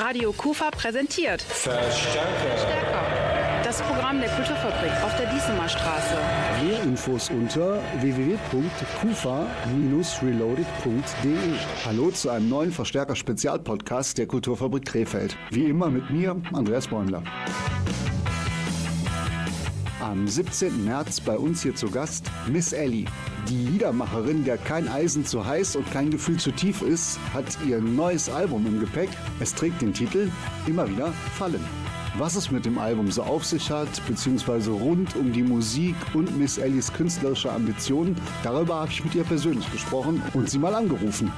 Radio Kufa präsentiert Verstärker. Stärker. Das Programm der Kulturfabrik auf der Diesemer Straße. Mehr Infos unter www.kufa-reloaded.de. Hallo zu einem neuen Verstärker-Spezialpodcast der Kulturfabrik Krefeld. Wie immer mit mir, Andreas Bäumler. Am 17. März bei uns hier zu Gast Miss Ellie. Die Liedermacherin, der kein Eisen zu heiß und kein Gefühl zu tief ist, hat ihr neues Album im Gepäck. Es trägt den Titel Immer wieder fallen. Was es mit dem Album so auf sich hat, beziehungsweise rund um die Musik und Miss Ellies künstlerische Ambitionen, darüber habe ich mit ihr persönlich gesprochen und sie mal angerufen.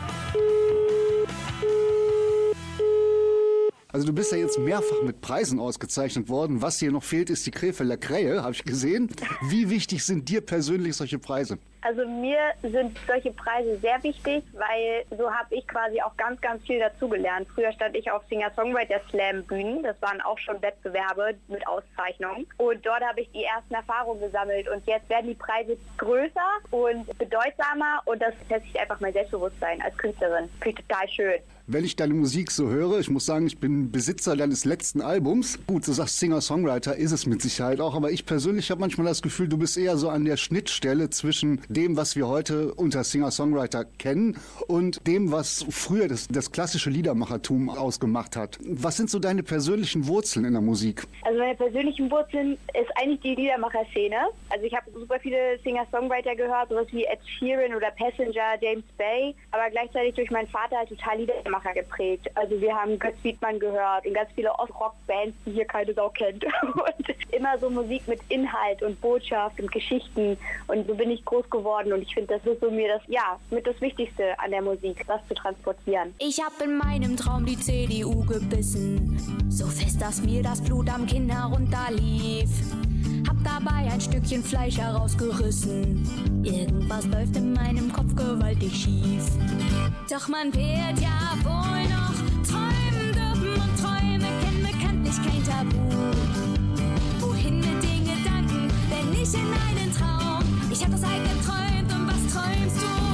Also du bist ja jetzt mehrfach mit Preisen ausgezeichnet worden. Was hier noch fehlt, ist die Krefelder Krähe, habe ich gesehen. Wie wichtig sind dir persönlich solche Preise? Also mir sind solche Preise sehr wichtig, weil so habe ich quasi auch ganz, ganz viel dazugelernt. Früher stand ich auf Singer-Songwriter-Slam-Bühnen. Das waren auch schon Wettbewerbe mit Auszeichnungen. Und dort habe ich die ersten Erfahrungen gesammelt. Und jetzt werden die Preise größer und bedeutsamer. Und das festigt einfach mein Selbstbewusstsein als Künstlerin. Finde ich total schön wenn ich deine Musik so höre, ich muss sagen, ich bin Besitzer deines letzten Albums. Gut, du sagst Singer-Songwriter, ist es mit Sicherheit auch, aber ich persönlich habe manchmal das Gefühl, du bist eher so an der Schnittstelle zwischen dem, was wir heute unter Singer-Songwriter kennen und dem, was früher das, das klassische Liedermachertum ausgemacht hat. Was sind so deine persönlichen Wurzeln in der Musik? Also meine persönlichen Wurzeln ist eigentlich die Liedermacher-Szene. Also ich habe super viele Singer-Songwriter gehört, sowas wie Ed Sheeran oder Passenger, James Bay, aber gleichzeitig durch meinen Vater halt total Liedermacher geprägt. Also wir haben Götz Wiedmann gehört und ganz viele Ostrock-Bands, die hier keine Sau kennt. Und immer so Musik mit Inhalt und Botschaft und Geschichten. Und so bin ich groß geworden und ich finde, das ist so mir das, ja, mit das Wichtigste an der Musik, das zu transportieren. Ich habe in meinem Traum die CDU gebissen, so fest, dass mir das Blut am Kinn herunterlief. Hab dabei ein Stückchen Fleisch herausgerissen. Irgendwas läuft in meinem Kopf gewaltig schief. Doch man wird ja wohl noch träumen dürfen und Träume kennen bekanntlich kein Tabu. Wohin mit den Gedanken, wenn nicht in einen Traum? Ich hab das halt geträumt und was träumst du?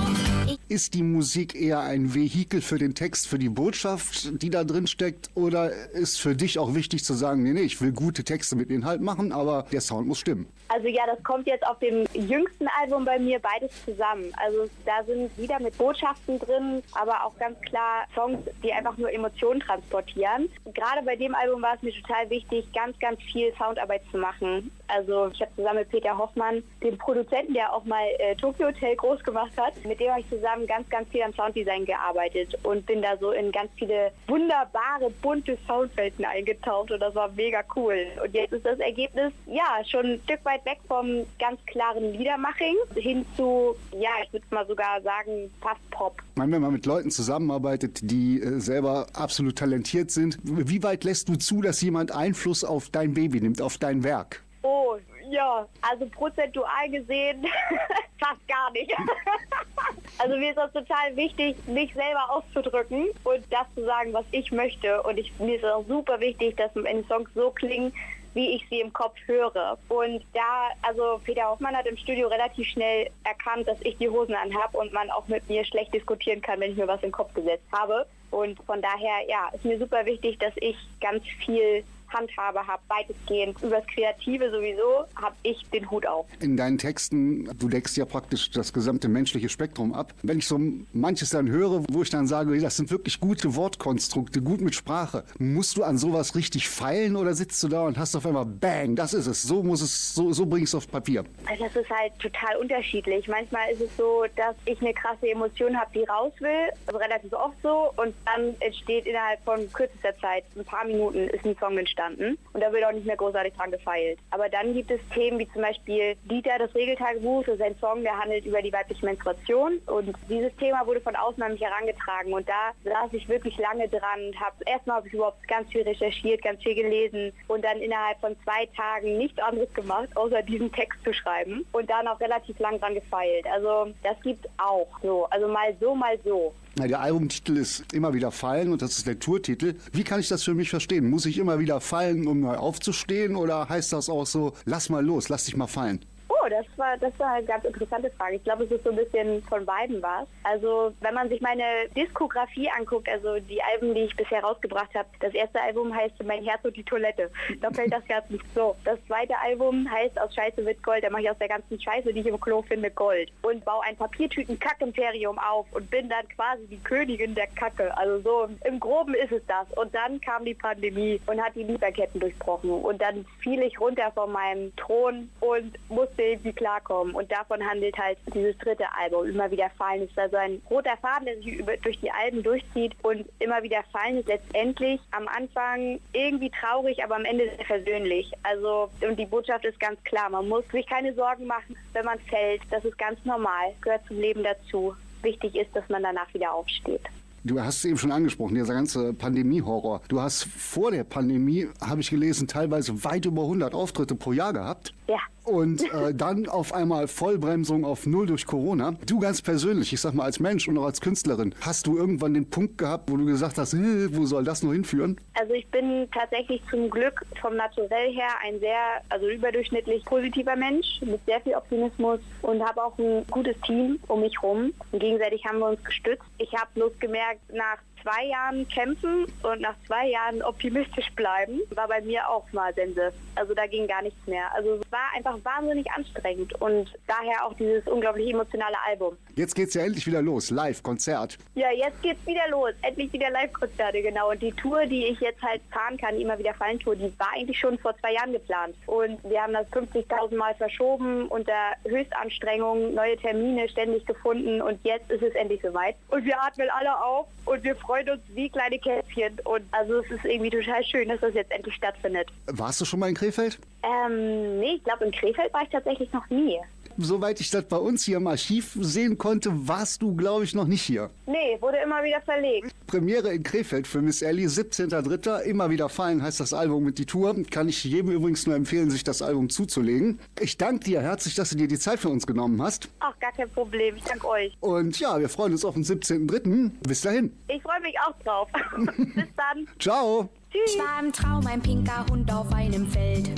Ist die Musik eher ein Vehikel für den Text, für die Botschaft, die da drin steckt? Oder ist für dich auch wichtig zu sagen, nee, nee, ich will gute Texte mit Inhalt machen, aber der Sound muss stimmen? Also ja, das kommt jetzt auf dem jüngsten Album bei mir beides zusammen. Also da sind Lieder mit Botschaften drin, aber auch ganz klar Songs, die einfach nur Emotionen transportieren. Gerade bei dem Album war es mir total wichtig, ganz, ganz viel Soundarbeit zu machen. Also ich habe zusammen mit Peter Hoffmann, dem Produzenten, der auch mal äh, Tokyo Hotel groß gemacht hat, mit dem habe ich zusammen ganz, ganz viel am Sounddesign gearbeitet und bin da so in ganz viele wunderbare, bunte Soundwelten eingetaucht und das war mega cool. Und jetzt ist das Ergebnis, ja, schon ein Stück weit weg vom ganz klaren Liedermaching hin zu, ja, ich würde mal sogar sagen, fast Pop. Wenn man mit Leuten zusammenarbeitet, die äh, selber absolut talentiert sind, wie weit lässt du zu, dass jemand Einfluss auf dein Baby nimmt, auf dein Werk? Oh, ja, also prozentual gesehen fast gar nicht. also mir ist das total wichtig, mich selber auszudrücken und das zu sagen, was ich möchte. Und ich, mir ist auch super wichtig, dass meine Songs so klingen, wie ich sie im Kopf höre. Und da, also Peter Hoffmann hat im Studio relativ schnell erkannt, dass ich die Hosen anhab und man auch mit mir schlecht diskutieren kann, wenn ich mir was den Kopf gesetzt habe. Und von daher, ja, ist mir super wichtig, dass ich ganz viel Handhabe habe, weitestgehend. Übers Kreative sowieso habe ich den Hut auf. In deinen Texten, du deckst ja praktisch das gesamte menschliche Spektrum ab. Wenn ich so manches dann höre, wo ich dann sage, das sind wirklich gute Wortkonstrukte, gut mit Sprache, musst du an sowas richtig feilen oder sitzt du da und hast auf einmal Bang, das ist es, so muss es, so, so bringst du auf Papier? Also das ist halt total unterschiedlich. Manchmal ist es so, dass ich eine krasse Emotion habe, die raus will, also relativ oft so, und dann entsteht innerhalb von kürzester Zeit, ein paar Minuten, ist ein Song entstanden entstanden und da wird auch nicht mehr großartig dran gefeilt. Aber dann gibt es Themen wie zum Beispiel Dieter, das Regeltagebuch, das ist ein Song, der handelt über die weibliche Menstruation und dieses Thema wurde von außen an mich herangetragen und da saß ich wirklich lange dran und habe erstmal habe ich überhaupt ganz viel recherchiert, ganz viel gelesen und dann innerhalb von zwei Tagen nichts anderes gemacht, außer diesen Text zu schreiben und dann auch relativ lang dran gefeilt. Also das gibt auch so, also mal so, mal so. Der Albumtitel ist immer wieder fallen und das ist der Tourtitel. Wie kann ich das für mich verstehen? Muss ich immer wieder fallen, um neu aufzustehen oder heißt das auch so, lass mal los, lass dich mal fallen? Das war, das war eine ganz interessante Frage. Ich glaube, es ist so ein bisschen von beiden was. Also, wenn man sich meine Diskografie anguckt, also die Alben, die ich bisher rausgebracht habe, das erste Album heißt Mein Herz und die Toilette. Da fällt das Herz nicht so. Das zweite Album heißt Aus Scheiße wird Gold. Da mache ich aus der ganzen Scheiße, die ich im Klo finde, Gold. Und baue ein Papiertüten-Kack-Imperium auf und bin dann quasi die Königin der Kacke. Also so im Groben ist es das. Und dann kam die Pandemie und hat die Lieferketten durchbrochen. Und dann fiel ich runter von meinem Thron und musste irgendwie klarkommen. Und davon handelt halt dieses dritte Album. Immer wieder fallen ist da so ein roter Faden, der sich über, durch die Alben durchzieht und immer wieder fallen ist letztendlich am Anfang irgendwie traurig, aber am Ende sehr versöhnlich. Also und die Botschaft ist ganz klar, man muss sich keine Sorgen machen, wenn man fällt. Das ist ganz normal, gehört zum Leben dazu. Wichtig ist, dass man danach wieder aufsteht. Du hast es eben schon angesprochen, dieser ganze Pandemie-Horror. Du hast vor der Pandemie, habe ich gelesen, teilweise weit über 100 Auftritte pro Jahr gehabt. Ja. Und äh, dann auf einmal Vollbremsung auf Null durch Corona. Du ganz persönlich, ich sag mal als Mensch und auch als Künstlerin, hast du irgendwann den Punkt gehabt, wo du gesagt hast, wo soll das nur hinführen? Also ich bin tatsächlich zum Glück vom Naturell her ein sehr, also überdurchschnittlich positiver Mensch mit sehr viel Optimismus und habe auch ein gutes Team um mich rum. Und gegenseitig haben wir uns gestützt. Ich habe bloß gemerkt, nach zwei Jahren kämpfen und nach zwei Jahren optimistisch bleiben, war bei mir auch mal Sense. Also da ging gar nichts mehr. Also es war einfach wahnsinnig anstrengend und daher auch dieses unglaublich emotionale Album. Jetzt geht's ja endlich wieder los, live, Konzert. Ja, jetzt geht's wieder los, endlich wieder Live-Konzerte, genau. Und die Tour, die ich jetzt halt fahren kann, die immer wieder fallen Tour, die war eigentlich schon vor zwei Jahren geplant. Und wir haben das 50.000 Mal verschoben unter Höchstanstrengung, neue Termine ständig gefunden und jetzt ist es endlich soweit. Und wir atmen alle auf und wir freuen uns wie kleine Kätzchen. Und also es ist irgendwie total schön, dass das jetzt endlich stattfindet. Warst du schon mal in Krefeld? Ähm, nee, ich glaube in Krefeld war ich tatsächlich noch nie soweit ich das bei uns hier im Archiv sehen konnte, warst du, glaube ich, noch nicht hier. Nee, wurde immer wieder verlegt. Premiere in Krefeld für Miss Ellie, 17.03. Immer wieder fallen heißt das Album mit die Tour. Kann ich jedem übrigens nur empfehlen, sich das Album zuzulegen. Ich danke dir herzlich, dass du dir die Zeit für uns genommen hast. Ach, gar kein Problem. Ich danke euch. Und ja, wir freuen uns auf den 17.03. Bis dahin. Ich freue mich auch drauf. Bis dann. Ciao. Tschüss. Ich war im Traum ein pinker Hund auf einem Feld.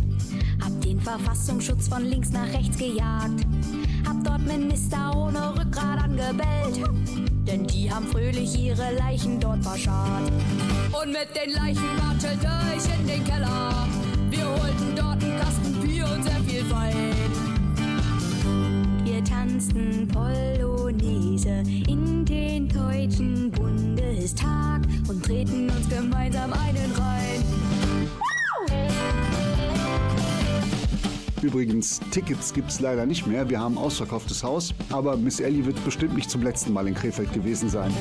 Verfassungsschutz von links nach rechts gejagt. Hab dort Minister ohne Rückgrat angebellt. Denn die haben fröhlich ihre Leichen dort verscharrt. Und mit den Leichen watschelte ich in den Keller. Wir holten dort einen Kasten Bier und sehr viel Wein. Wir tanzten Polonaise in den Deutschen Bundestag und treten uns gemeinsam einen rein. Übrigens, Tickets gibt es leider nicht mehr. Wir haben ausverkauftes Haus. Aber Miss Ellie wird bestimmt nicht zum letzten Mal in Krefeld gewesen sein.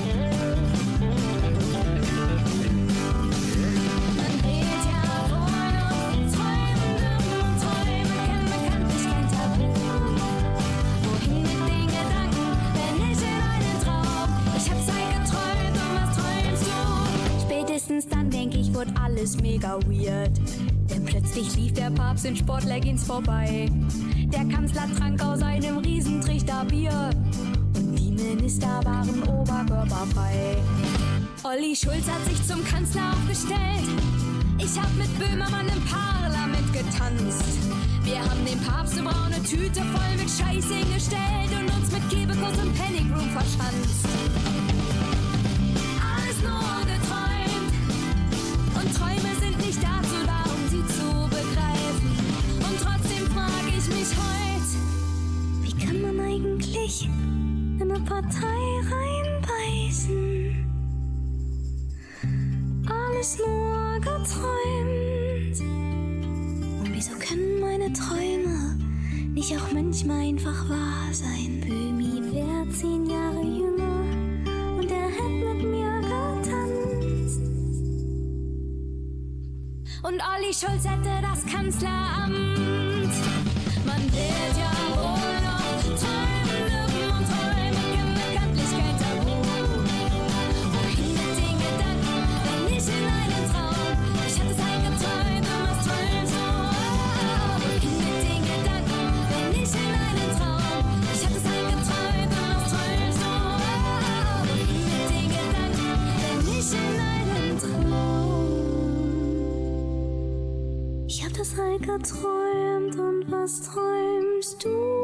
alles mega weird. Plötzlich lief der Papst in Sportleggings vorbei. Der Kanzler trank aus einem Riesentrichter Bier. Und die Minister waren oberkörperfrei. Olli Schulz hat sich zum Kanzler aufgestellt. Ich hab mit Böhmermann im Parlament getanzt. Wir haben dem Papst eine braune Tüte voll mit Scheiß hingestellt und uns mit Kebekus und Panic Room verschanzt. Alles nur geträumt. Und Träume sind nicht dazu Partei reinbeißen? Alles nur geträumt. Und wieso können meine Träume nicht auch manchmal einfach wahr sein? Böhmi wäre zehn Jahre jünger und er hätte mit mir getanzt. Und Olli Schulz hätte das Kanzleramt. Man wird ja das halt geträumt und was träumst du?